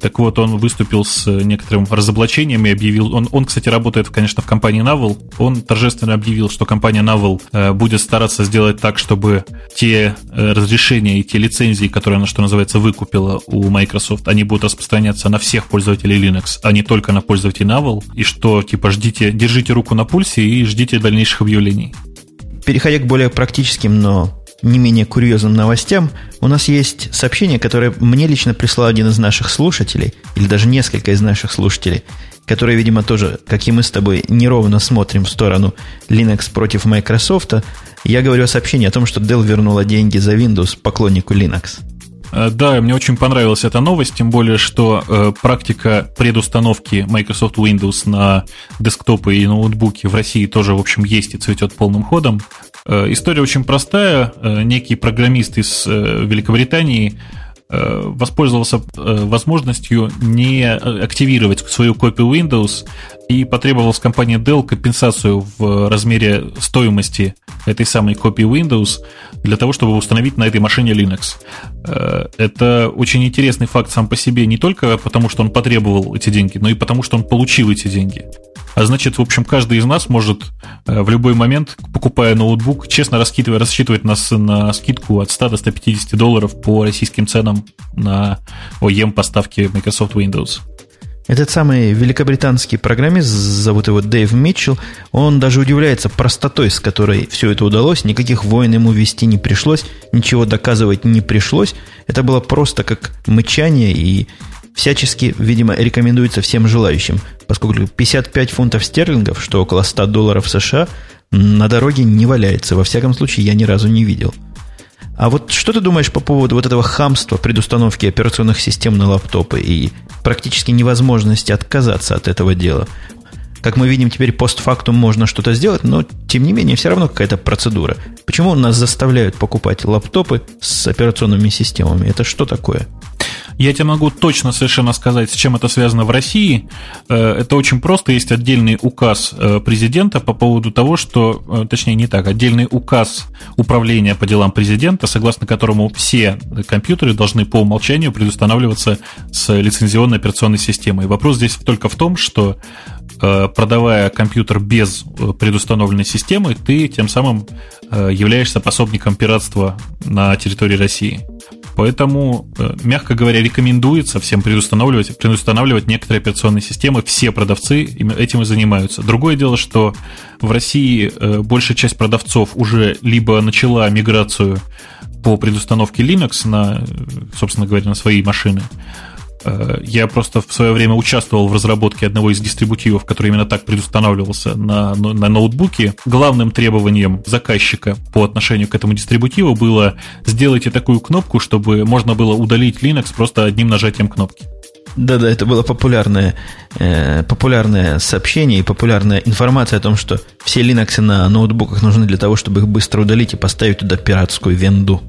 Так вот, он выступил с некоторым разоблачением и объявил... Он, он кстати, работает, конечно, в компании Navel. Он торжественно объявил, что компания Navel э, будет стараться сделать так, чтобы те э, разрешения и те лицензии, которые она, что называется, выкупила у Microsoft, они будут распространяться на всех пользователей Linux, а не только на пользователей Navel. И что, типа, ждите, держите руку на пульсе и ждите дальнейших объявлений. Переходя к более практическим, но не менее курьезным новостям, у нас есть сообщение, которое мне лично прислал один из наших слушателей, или даже несколько из наших слушателей, которые, видимо, тоже, как и мы с тобой, неровно смотрим в сторону Linux против Microsoft. Я говорю о сообщении о том, что Dell вернула деньги за Windows поклоннику Linux. Э, да, мне очень понравилась эта новость, тем более, что э, практика предустановки Microsoft Windows на десктопы и ноутбуки в России тоже, в общем, есть и цветет полным ходом. Э, история очень простая. Э, некий программист из э, Великобритании воспользовался возможностью не активировать свою копию Windows и потребовал с компании Dell компенсацию в размере стоимости этой самой копии Windows для того, чтобы установить на этой машине Linux. Это очень интересный факт сам по себе не только потому, что он потребовал эти деньги, но и потому, что он получил эти деньги. А значит, в общем, каждый из нас может э, в любой момент, покупая ноутбук, честно раскидывая, рассчитывать нас на скидку от 100 до 150 долларов по российским ценам на OEM поставки Microsoft Windows. Этот самый великобританский программист, зовут его Дэйв Митчелл, он даже удивляется простотой, с которой все это удалось. Никаких войн ему вести не пришлось, ничего доказывать не пришлось. Это было просто как мычание и всячески, видимо, рекомендуется всем желающим, поскольку 55 фунтов стерлингов, что около 100 долларов США, на дороге не валяется. Во всяком случае, я ни разу не видел. А вот что ты думаешь по поводу вот этого хамства предустановки операционных систем на лаптопы и практически невозможности отказаться от этого дела? Как мы видим, теперь постфактум можно что-то сделать, но тем не менее все равно какая-то процедура. Почему нас заставляют покупать лаптопы с операционными системами? Это что такое? Я тебе могу точно совершенно сказать, с чем это связано в России. Э, это очень просто. Есть отдельный указ э, президента по поводу того, что, э, точнее не так, отдельный указ управления по делам президента, согласно которому все компьютеры должны по умолчанию предустанавливаться с лицензионной операционной системой. Вопрос здесь только в том, что продавая компьютер без предустановленной системы, ты тем самым являешься пособником пиратства на территории России. Поэтому, мягко говоря, рекомендуется всем предустанавливать, предустанавливать некоторые операционные системы. Все продавцы этим и занимаются. Другое дело, что в России э, большая часть продавцов уже либо начала миграцию по предустановке Linux на, собственно говоря, на свои машины, Э, я просто в свое время участвовал в разработке одного из дистрибутивов, который именно так предустанавливался на, на ноутбуке. Главным требованием заказчика по отношению к этому дистрибутиву было сделайте такую кнопку, чтобы можно было удалить Linux просто одним нажатием кнопки. Да-да, это было популярное, э, популярное сообщение и популярная информация о том, что все Linux на ноутбуках нужны для того, чтобы их быстро удалить и поставить туда пиратскую венду.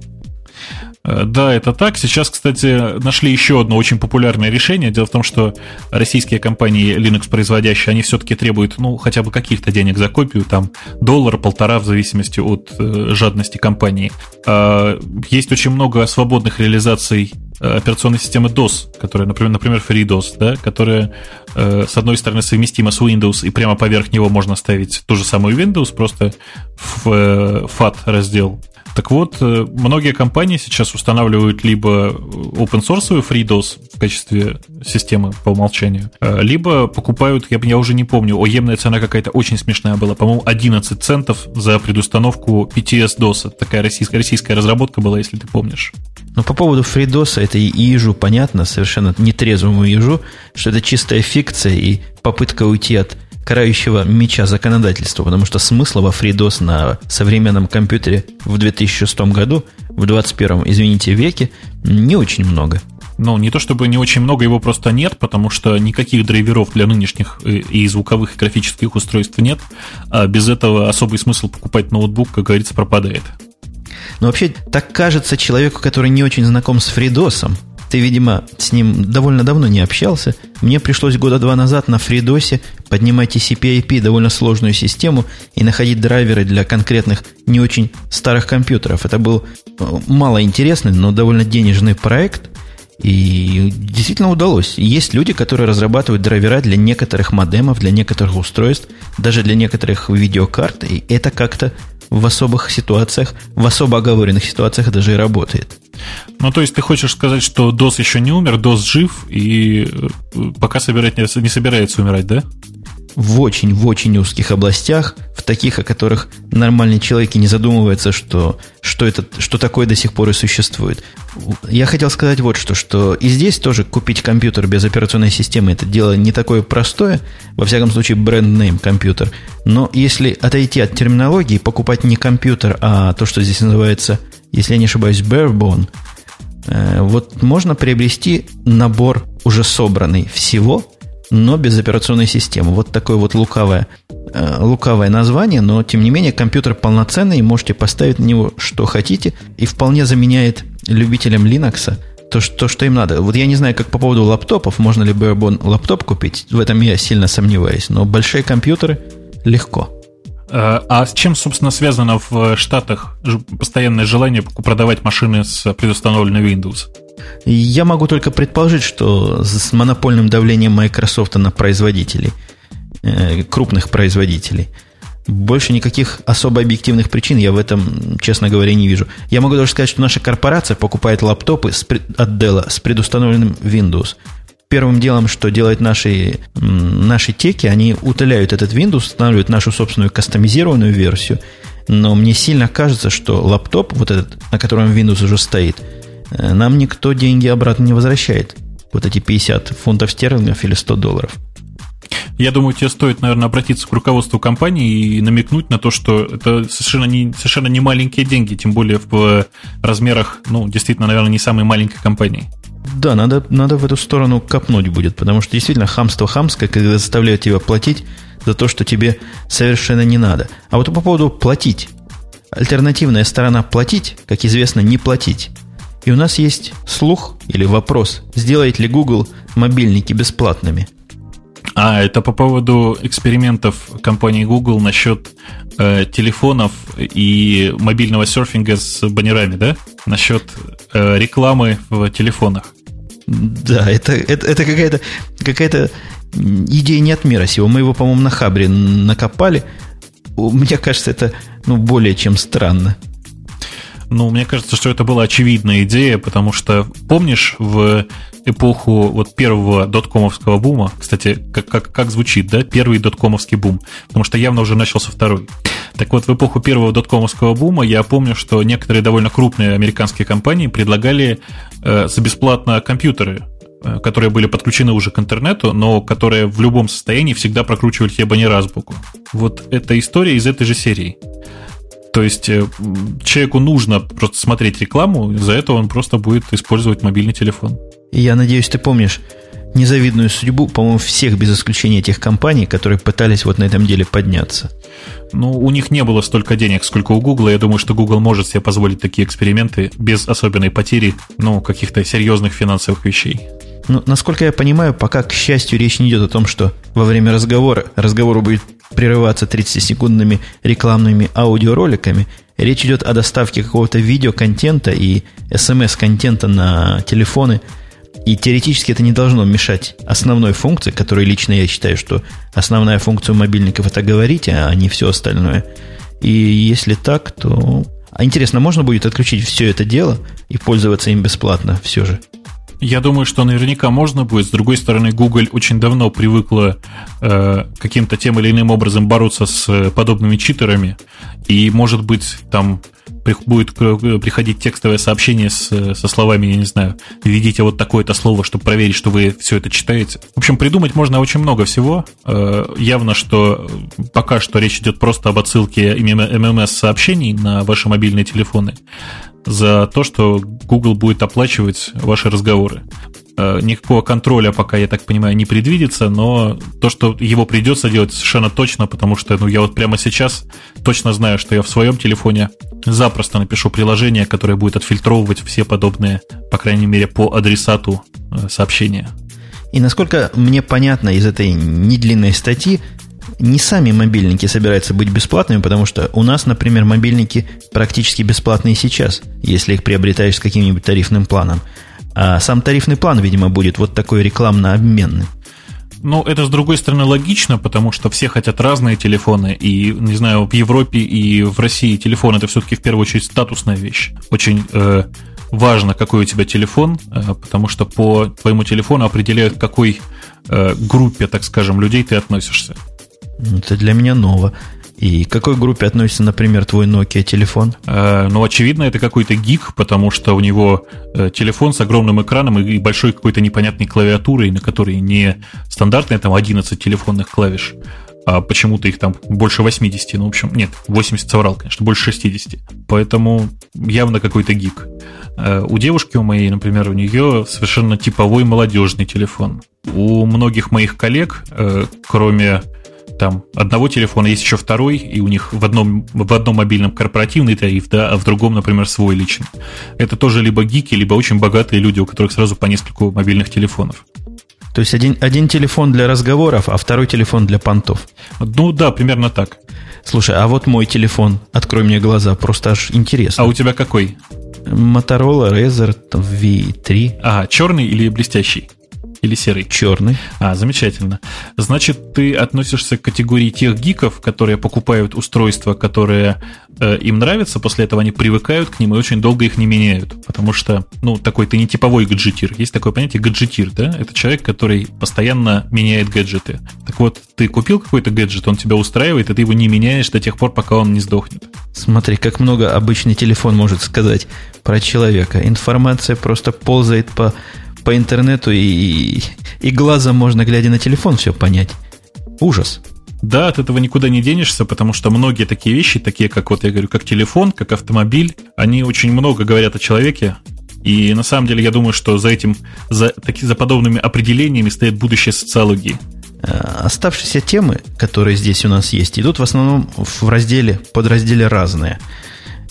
Э, да, это так. Сейчас, кстати, нашли еще одно очень популярное решение. Дело в том, что российские компании Linux производящие, они все-таки требуют, ну, хотя бы каких-то денег за копию, там, доллар, полтора, в зависимости от э, жадности компании. Э, есть очень много свободных реализаций э, операционной системы DOS, которая, например, например FreeDOS, да, которая э, с одной стороны совместима с Windows, и прямо поверх него можно ставить ту же самую Windows, просто в э, FAT раздел так вот, э, многие компании сейчас устанавливают либо open source FreeDOS в качестве системы по умолчанию, э, либо покупают, я, я уже не помню, оемная цена какая-то очень смешная была, по-моему, 11 центов за предустановку PTS-DOS. Такая российская, российская разработка была, если ты помнишь. Но по поводу FreeDOS, это и ежу понятно, совершенно нетрезвому ежу, что это чистая фикция и попытка уйти от карающего меча законодательства, потому что смысла во FreeDOS на современном компьютере в 2006 году, в 2021, извините, веке, не очень много. Ну, не то чтобы не очень много, его просто нет, потому что никаких драйверов для нынешних э, и звуковых, и графических устройств нет. А без этого особый смысл покупать ноутбук, как говорится, пропадает. Но вообще, так кажется человеку, который не очень знаком с FreeDOS, ты, видимо, с ним довольно давно не общался. Мне пришлось года два назад на фридосе поднимать TCP/IP, довольно сложную систему, и находить драйверы для конкретных не очень старых компьютеров. Это был э, мало интересный, но довольно денежный проект. И действительно удалось. Есть люди, которые разрабатывают драйвера для некоторых модемов, для некоторых устройств, даже для некоторых видеокарт. И это как-то в особых ситуациях, в особо оговоренных ситуациях даже и работает. Ну, то есть ты хочешь сказать, что DOS еще не умер, DOS жив и э, пока собирать не, не собирается умирать, да? в очень, в очень узких областях, в таких, о которых нормальный человек и не задумывается, что, что, это, что такое до сих пор и существует. Я хотел сказать вот что, что и здесь тоже купить компьютер без операционной системы это дело не такое простое, во всяком случае бренд-нейм компьютер. Но если отойти от терминологии, покупать не компьютер, а то, что здесь называется, если я не ошибаюсь, barebone, э, вот можно приобрести набор уже собранный всего – но без операционной системы. Вот такое вот лукавое, э, лукавое название, но тем не менее компьютер полноценный, можете поставить на него что хотите, и вполне заменяет любителям Linux то, что, что им надо. Вот я не знаю, как по поводу лаптопов, можно ли Barebone лаптоп купить, в этом я сильно сомневаюсь, но большие компьютеры легко. Э, а с чем, собственно, связано в Штатах постоянное желание продавать машины с предустановленной Windows? Я могу только предположить, что с монопольным давлением Microsoft на производителей, э, крупных производителей, больше никаких особо объективных причин я в этом, честно говоря, не вижу. Я могу даже сказать, что наша корпорация покупает лаптопы от Dell с предустановленным Windows – первым делом, что делают наши, наши теки, они утоляют этот Windows, устанавливают нашу собственную кастомизированную версию. Но мне сильно кажется, что лаптоп, вот этот, на котором Windows уже стоит, э, нам никто деньги обратно не возвращает. Вот эти 50 фунтов стерлингов или 100 долларов. Я думаю, тебе стоит, наверное, обратиться к руководству компании и намекнуть на то, что это совершенно не, совершенно не маленькие деньги, тем более в размерах, ну, действительно, наверное, не самой маленькой компании. Да, надо, надо в эту сторону копнуть будет, потому что действительно хамство хамское, когда заставляют тебя платить за то, что тебе совершенно не надо. А вот по поводу платить. Альтернативная сторона платить, как известно, не платить. И у нас есть слух или вопрос, сделает ли Google мобильники бесплатными. А, это по поводу экспериментов компании Google насчет э, телефонов и мобильного серфинга с баннерами, да? Насчет э, рекламы в телефонах. Да, это, это, это какая-то какая идея не от мира сего. Мы его, по-моему, на Хабре накопали. Мне кажется, это ну, более чем странно. Ну, мне кажется, что это была очевидная идея, потому что, помнишь, в эпоху вот первого доткомовского бума, кстати, как, как, как звучит, да, первый доткомовский бум, потому что явно уже начался второй. Так вот, в эпоху первого доткомовского бума я помню, что некоторые довольно крупные американские компании предлагали за бесплатно компьютеры, э, которые были подключены уже к интернету, но которые в любом состоянии всегда прокручивали тебе баннера азбуку. Вот эта история из этой же серии. То есть э, человеку нужно просто смотреть рекламу, за это он просто будет использовать мобильный телефон. Я надеюсь, ты помнишь незавидную судьбу, по-моему, всех без исключения тех компаний, которые пытались вот на этом деле подняться. Ну, у них не было столько денег, сколько у Google. Я думаю, что Google может себе позволить такие эксперименты без особенной потери, ну, каких-то серьезных финансовых вещей. Ну, насколько я понимаю, пока, к счастью, речь не идет о том, что во время разговора разговор будет прерываться 30-секундными рекламными аудиороликами. Речь идет о доставке какого-то видеоконтента и смс-контента на телефоны – и теоретически это не должно мешать основной функции, которой лично я считаю, что основная функция мобильников это говорить, а не все остальное. И если так, то... А интересно, можно будет отключить все это дело и пользоваться им бесплатно все же? Я думаю, что наверняка можно будет. С другой стороны, Google очень давно привыкла э, каким-то тем или иным образом бороться с подобными читерами. И, может быть, там будет приходить текстовое сообщение с, со словами, я не знаю, введите вот такое-то слово, чтобы проверить, что вы все это читаете. В общем, придумать можно очень много всего. Э, явно, что пока что речь идет просто об отсылке MMS-сообщений на ваши мобильные телефоны за то, что Google будет оплачивать ваши разговоры. Э, никакого контроля пока, я так понимаю, не предвидится, но то, что его придется делать совершенно точно, потому что ну, я вот прямо сейчас точно знаю, что я в своем телефоне запросто напишу приложение, которое будет отфильтровывать все подобные, по крайней мере, по адресату э, сообщения. И насколько мне понятно из этой недлинной статьи, не сами мобильники собираются быть бесплатными, потому что у нас, например, мобильники практически бесплатные сейчас, если их приобретаешь с каким-нибудь тарифным планом. А сам тарифный план, видимо, будет вот такой рекламно-обменный. Ну, это, с другой стороны, логично, потому что все хотят разные телефоны, и, не знаю, в Европе и в России телефон это все-таки в первую очередь статусная вещь. Очень э, важно, какой у тебя телефон, э, потому что по твоему телефону определяют, к какой э, группе, так скажем, людей ты относишься. Это для меня ново. И к какой группе относится, например, твой Nokia телефон? Э, ну, очевидно, это какой-то гик, потому что у него э, телефон с огромным экраном и большой какой-то непонятной клавиатурой, на которой не стандартные там 11 телефонных клавиш, а почему-то их там больше 80, ну, в общем, нет, 80 соврал, конечно, больше 60. Поэтому явно какой-то гик. Э, у девушки у моей, например, у нее совершенно типовой молодежный телефон. У многих моих коллег, кроме там одного телефона есть еще второй, и у них в одном, в одном мобильном корпоративный тариф, да, а в другом, например, свой личный. Это тоже либо гики, либо очень богатые люди, у которых сразу по нескольку мобильных телефонов. То есть один, один телефон для разговоров, а второй телефон для понтов. Ну да, примерно так. Слушай, а вот мой телефон, открой мне глаза, просто аж интересно. А у тебя какой? Motorola Razer V3. Ага, черный или блестящий? Или серый? Черный. А, замечательно. Значит, ты относишься к категории тех гиков, которые покупают устройства, которые э, им нравятся, после этого они привыкают к ним и очень долго их не меняют. Потому что, ну, такой ты не типовой гаджетир. Есть такое понятие гаджетир, да? Это человек, который постоянно меняет гаджеты. Так вот, ты купил какой-то гаджет, он тебя устраивает, и ты его не меняешь до тех пор, пока он не сдохнет. Смотри, как много обычный телефон может сказать про человека. Информация просто ползает по по интернету, и, и глазом можно, глядя на телефон, все понять. Ужас. Да, от этого никуда не денешься, потому что многие такие вещи, такие как вот я говорю, как телефон, как автомобиль, они очень много говорят о человеке. И на самом деле я думаю, что за этим, за, таки, за подобными определениями стоит будущее социологии. Э, оставшиеся темы, которые здесь у нас есть, идут в основном в разделе, подразделе «Разные».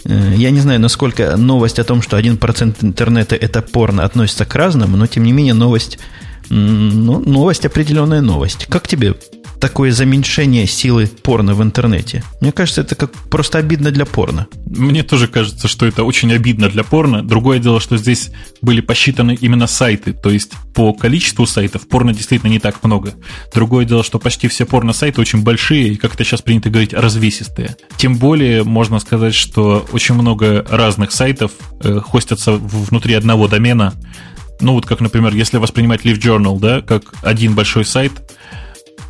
Э, я не знаю, насколько новость о том, что 1% интернета это порно относится к разному, но тем не менее новость, ну, новость определенная новость. Как тебе такое заменьшение силы порно в интернете. Мне кажется, это как просто обидно для порно. Мне тоже кажется, что это очень обидно для порно. Другое дело, что здесь были посчитаны именно сайты, то есть по количеству сайтов порно действительно не так много. Другое дело, что почти все порно-сайты очень большие и, как это сейчас принято говорить, развесистые. Тем более можно сказать, что очень много разных сайтов э, хостятся внутри одного домена. Ну вот как, например, если воспринимать Live Journal, да, как один большой сайт,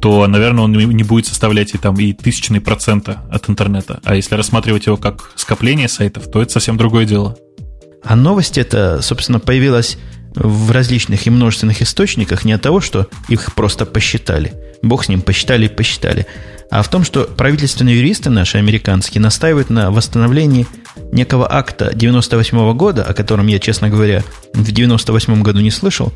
то, наверное, он не будет составлять и там и тысячные процента от интернета. А если рассматривать его как скопление сайтов, то это совсем другое дело. А новость эта, собственно, появилась в различных и множественных источниках не от того, что их просто посчитали. Бог с ним, посчитали и посчитали. А в том, что правительственные юристы наши, американские, настаивают на восстановлении некого акта 98 года, о котором я, честно говоря, в 98 году не слышал,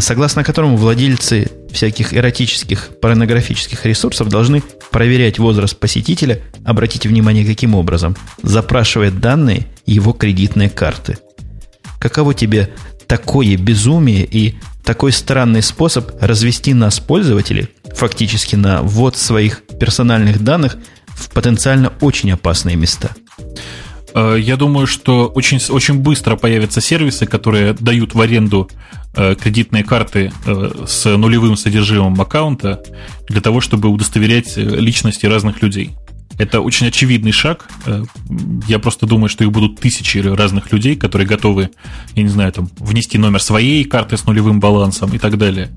согласно которому владельцы всяких эротических, порнографических ресурсов должны проверять возраст посетителя, обратите внимание, каким образом, запрашивая данные его кредитной карты. Каково тебе такое безумие и такой странный способ развести нас, пользователей, фактически на ввод своих персональных данных в потенциально очень опасные места? Э, я думаю, что очень, очень быстро появятся сервисы, которые дают в аренду э, кредитные карты э, с нулевым содержимым аккаунта для того, чтобы удостоверять личности разных людей. Это очень очевидный шаг. Я просто думаю, что их будут тысячи разных людей, которые готовы, я не знаю, там, внести номер своей карты с нулевым балансом и так далее.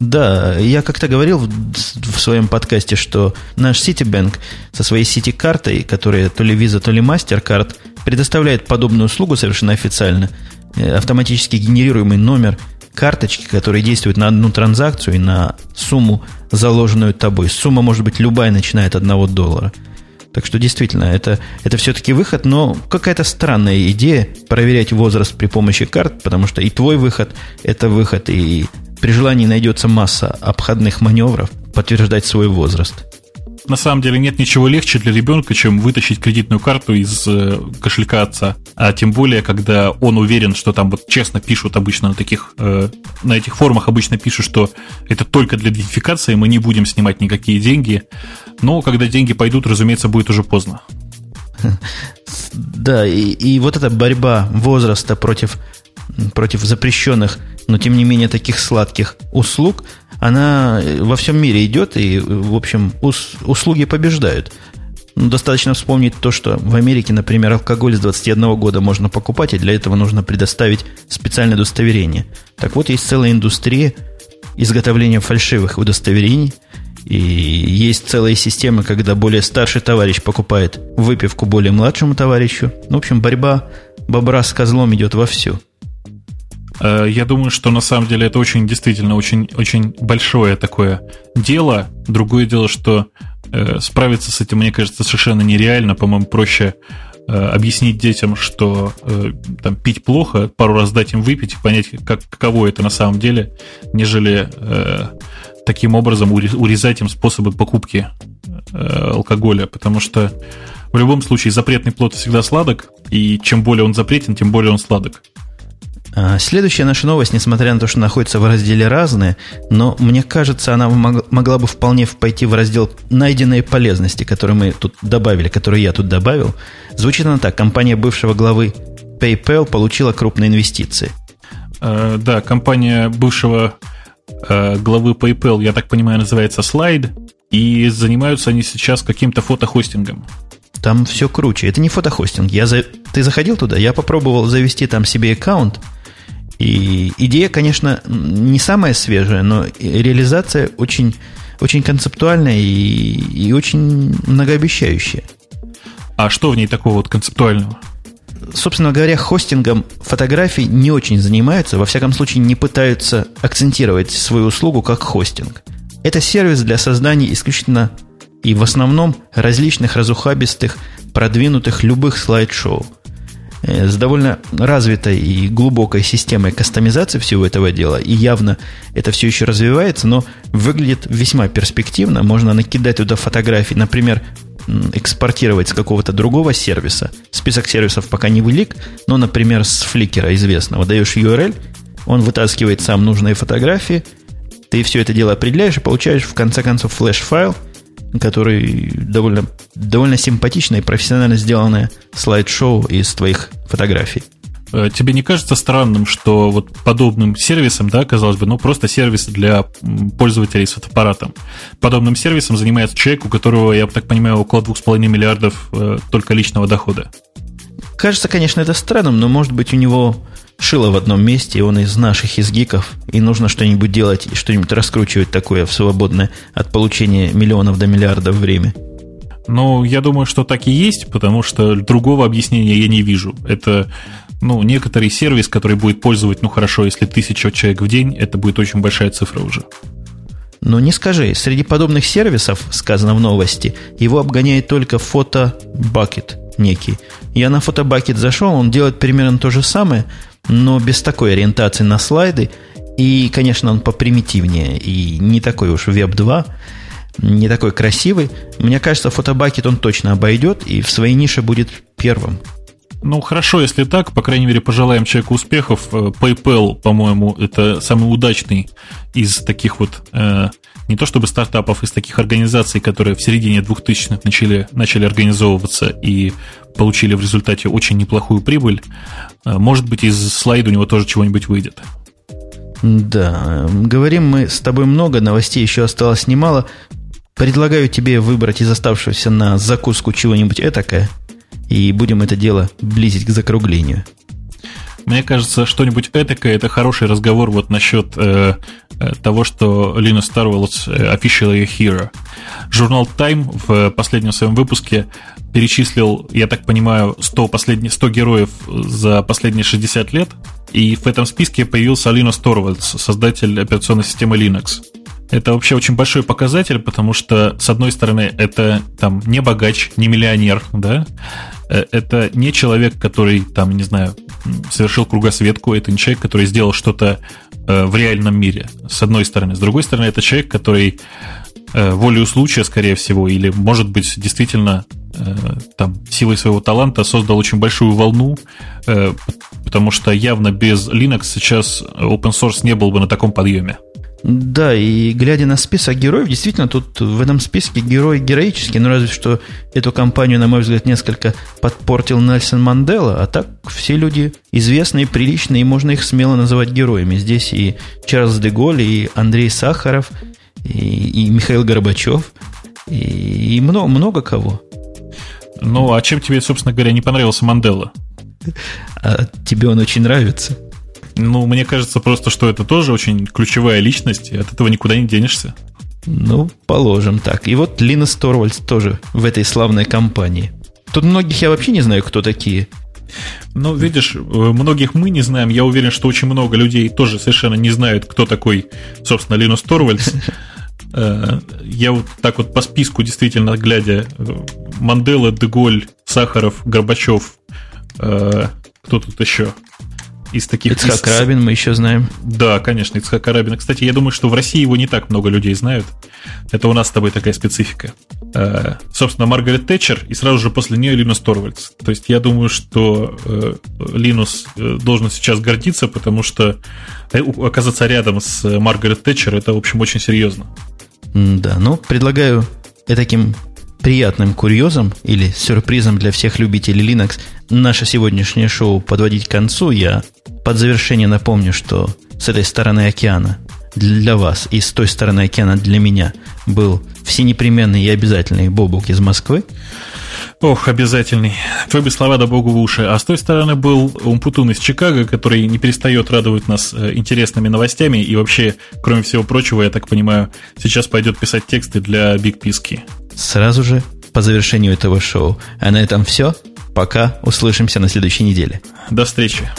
Да, я как-то говорил в, в своем подкасте, что наш Citibank со своей сити-картой, которая то ли Visa, то ли MasterCard, предоставляет подобную услугу совершенно официально. Э, автоматически генерируемый номер карточки, который действует на одну транзакцию и на сумму, заложенную тобой. Сумма может быть любая, начиная от одного доллара. Так что действительно, это, это все-таки выход, но какая-то странная идея проверять возраст при помощи карт, потому что и твой выход – это выход, и при желании найдется масса обходных маневров подтверждать свой возраст. На самом деле нет ничего легче для ребенка, чем вытащить кредитную карту из э, кошелька отца. А тем более, когда он уверен, что там вот честно пишут обычно на таких, э, на этих форумах обычно пишут, что это только для идентификации, мы не будем снимать никакие деньги. Но когда деньги пойдут, разумеется, будет уже поздно. <laughs> Да, и, и вот эта борьба возраста против, против запрещенных но тем не менее таких сладких услуг, она во всем мире идет, и, в общем, ус, услуги побеждают. Ну, достаточно вспомнить то, что в Америке, например, алкоголь с 21 года можно покупать, и для этого нужно предоставить специальное удостоверение. Так вот, есть целая индустрия изготовления фальшивых удостоверений, и есть целая система, когда более старший товарищ покупает выпивку более младшему товарищу. Ну, в общем, борьба бобра с козлом идет вовсю. Э, я думаю, что на самом деле это очень, действительно, очень, очень большое такое дело. Другое дело, что э, справиться с этим, мне кажется, совершенно нереально. По-моему, проще э, объяснить детям, что там пить плохо, пару раз дать им выпить и понять, как, каково это на самом деле, нежели таким образом урезать им способы покупки алкоголя, потому что в любом случае запретный плод всегда сладок, и чем более он запретен, тем более он сладок. А, следующая наша новость, несмотря на то, что находится в разделе «Разные», но мне кажется, она могла бы вполне пойти в раздел «Найденные полезности», которые мы тут добавили, которые я тут добавил. Звучит она так. Компания бывшего главы PayPal получила крупные инвестиции. Э, да, компания бывшего э, главы PayPal, я так понимаю, называется Slide, и занимаются они сейчас каким-то фотохостингом. Там все круче. Это не фотохостинг. Я за... Ты заходил туда? Я попробовал завести там себе аккаунт – и идея, конечно, не самая свежая, но реализация очень, очень концептуальная и, и очень многообещающая. А что в ней такого вот концептуального? Собственно говоря, хостингом фотографий не очень занимаются, во всяком случае не пытаются акцентировать свою услугу как хостинг. Это сервис для создания исключительно и в основном различных разухабистых, продвинутых любых слайд-шоу – с довольно развитой и глубокой системой кастомизации всего этого дела, и явно это все еще развивается, но выглядит весьма перспективно. Можно накидать туда фотографии, например, экспортировать с какого-то другого сервиса. Список сервисов пока не велик, но, например, с фликера известного даешь URL, он вытаскивает сам нужные фотографии, ты все это дело определяешь и получаешь в конце концов флеш-файл – который довольно, довольно симпатично и профессионально сделанное слайд-шоу из твоих фотографий. Э, тебе не кажется странным, что вот подобным сервисом, да, казалось бы, ну просто сервис для пользователей с фотоаппаратом, подобным сервисом занимается человек, у которого, я так понимаю, около 2,5 миллиардов э, только личного дохода? Кажется, конечно, это странным, но может быть у него шило в одном месте, и он из наших, из гиков, и нужно что-нибудь делать, и что-нибудь раскручивать такое в свободное от получения миллионов до миллиардов время. Ну, я думаю, что так и есть, потому что другого объяснения я не вижу. Это ну, некоторый сервис, который будет пользовать, ну хорошо, если тысяча человек в день, это будет очень большая цифра уже. Но не скажи, среди подобных сервисов, сказано в новости, его обгоняет только фотобакет некий. Я на фотобакет зашел, он делает примерно то же самое, но без такой ориентации на слайды. И, конечно, он попримитивнее и не такой уж Web 2, не такой красивый. Мне кажется, фотобакет он точно обойдет и в своей нише будет первым. Ну, хорошо, если так, по крайней мере, пожелаем человеку успехов. Э, PayPal, по-моему, это самый удачный из таких вот, э, не то чтобы стартапов, из таких организаций, которые в середине 2000-х начали, начали организовываться и получили в результате очень неплохую прибыль. Э, может быть, из слайда у него тоже чего-нибудь выйдет. Да, говорим мы с тобой много, новостей еще осталось немало. Предлагаю тебе выбрать из оставшегося на закуску чего-нибудь этакое – и будем это дело близить к закруглению. Мне кажется, что-нибудь этакое это хороший разговор вот насчет э, э того, что Linus Torvalds э, officially a hero. Журнал Time в последнем своем выпуске перечислил, я так понимаю, 100, последних, 100 героев за последние 60 лет, и в этом списке появился Linus Torvalds, создатель операционной системы Linux. Это вообще очень большой показатель, потому что, с одной стороны, это там не богач, не миллионер, да, это не человек, который, там, не знаю, совершил кругосветку, это не человек, который сделал что-то э, в реальном мире, с одной стороны. С другой стороны, это человек, который э, волею случая, скорее всего, или, может быть, действительно там, силой своего таланта создал очень большую волну, потому что явно без Linux сейчас open source не был бы на таком подъеме. Да, и глядя на список героев, действительно, тут в этом списке герой героический, но разве что эту компанию, на мой взгляд, несколько подпортил Нельсон Мандела, а так все люди известные, приличные, и можно их смело называть героями. Здесь и Чарльз де Голь, и Андрей Сахаров, и, и Михаил Горбачев, и, и много, много кого. Ну, а чем тебе, собственно говоря, не понравился Мандела? А тебе он очень нравится. Ну, мне кажется просто, что это тоже очень ключевая личность, и от этого никуда не денешься. Ну, положим так. И вот Линус Торвальдс тоже в этой славной компании. Тут многих я вообще не знаю, кто такие. Ну, видишь, э, многих мы не знаем. Я уверен, что очень много людей тоже совершенно не знают, кто такой, собственно, Линус Торвальдс. <laughs> Э, я вот так вот по списку, действительно, глядя, э, Мандела, Деголь, Сахаров, Горбачев, кто тут еще? Из таких... Ицхак из... Рабин мы еще знаем. Да, конечно, Ицхак Рабин. Кстати, я думаю, что в России его не так много людей знают. Это у нас с тобой такая специфика. Э, собственно, Маргарет Тэтчер, и сразу же после нее Линус Торвальдс. То есть я думаю, что э, Линус э, должен сейчас гордиться, потому что оказаться рядом с Маргарет Тэтчер, это, в общем, очень серьезно. Да, ну, предлагаю таким приятным курьезом или сюрпризом для всех любителей Linux наше сегодняшнее шоу подводить к концу. Я под завершение напомню, что с этой стороны океана для вас и с той стороны океана для меня был всенепременный и обязательный Бобук из Москвы. Ох, обязательный. Твои бы слова да богу в уши. А с той стороны был Умпутун из Чикаго, который не перестает радовать нас э, интересными новостями. И вообще, кроме всего прочего, я так понимаю, сейчас пойдет писать тексты для Биг Писки сразу же по завершению этого шоу. А на этом все. Пока. Услышимся на следующей неделе. До встречи.